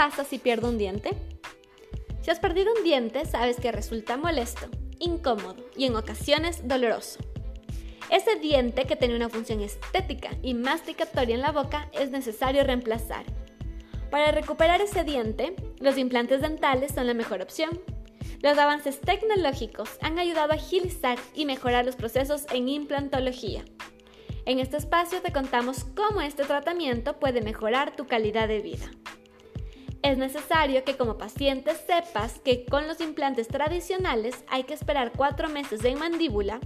pasa si pierdo un diente? Si has perdido un diente, sabes que resulta molesto, incómodo y en ocasiones doloroso. Ese diente que tiene una función estética y masticatoria en la boca es necesario reemplazar. Para recuperar ese diente, los implantes dentales son la mejor opción. Los avances tecnológicos han ayudado a agilizar y mejorar los procesos en implantología. En este espacio te contamos cómo este tratamiento puede mejorar tu calidad de vida. Es necesario que como paciente sepas que con los implantes tradicionales hay que esperar 4 meses en mandíbula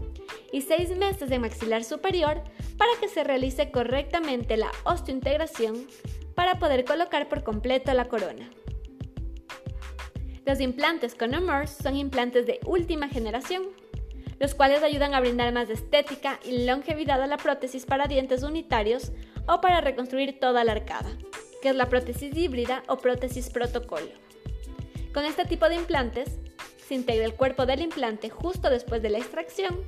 y 6 meses en maxilar superior para que se realice correctamente la osteointegración para poder colocar por completo la corona. Los implantes con Emerge son implantes de última generación, los cuales ayudan a brindar más estética y longevidad a la prótesis para dientes unitarios o para reconstruir toda la arcada que es la prótesis híbrida o prótesis protocolo. Con este tipo de implantes, se integra el cuerpo del implante justo después de la extracción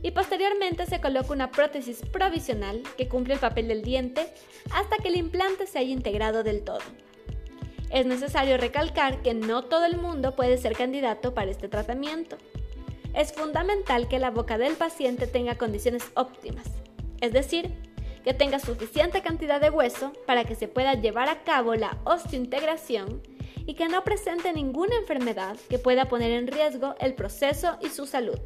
y posteriormente se coloca una prótesis provisional que cumple el papel del diente hasta que el implante se haya integrado del todo. Es necesario recalcar que no todo el mundo puede ser candidato para este tratamiento. Es fundamental que la boca del paciente tenga condiciones óptimas, es decir, que tenga suficiente cantidad de hueso para que se pueda llevar a cabo la osteointegración y que no presente ninguna enfermedad que pueda poner en riesgo el proceso y su salud.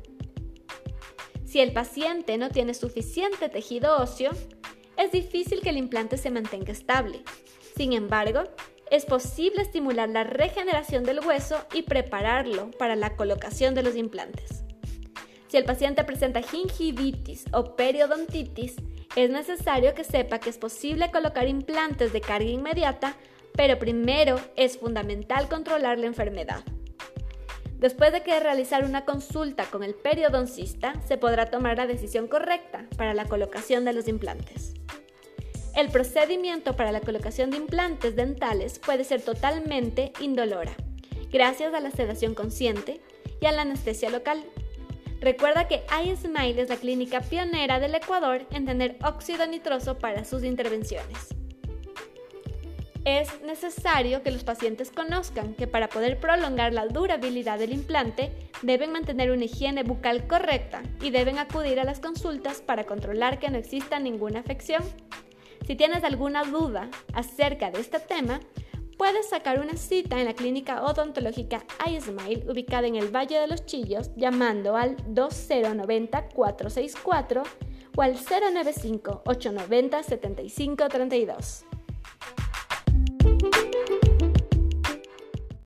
Si el paciente no tiene suficiente tejido óseo, es difícil que el implante se mantenga estable. Sin embargo, es posible estimular la regeneración del hueso y prepararlo para la colocación de los implantes. Si el paciente presenta gingivitis o periodontitis, es necesario que sepa que es posible colocar implantes de carga inmediata, pero primero es fundamental controlar la enfermedad. Después de que realizar una consulta con el periodoncista, se podrá tomar la decisión correcta para la colocación de los implantes. El procedimiento para la colocación de implantes dentales puede ser totalmente indolora, gracias a la sedación consciente y a la anestesia local, Recuerda que iSmile es la clínica pionera del Ecuador en tener óxido nitroso para sus intervenciones. Es necesario que los pacientes conozcan que para poder prolongar la durabilidad del implante deben mantener una higiene bucal correcta y deben acudir a las consultas para controlar que no exista ninguna afección. Si tienes alguna duda acerca de este tema, puedes sacar una cita en la clínica odontológica iSmile ubicada en el Valle de los Chillos llamando al 2090-464 o al 095-890-7532.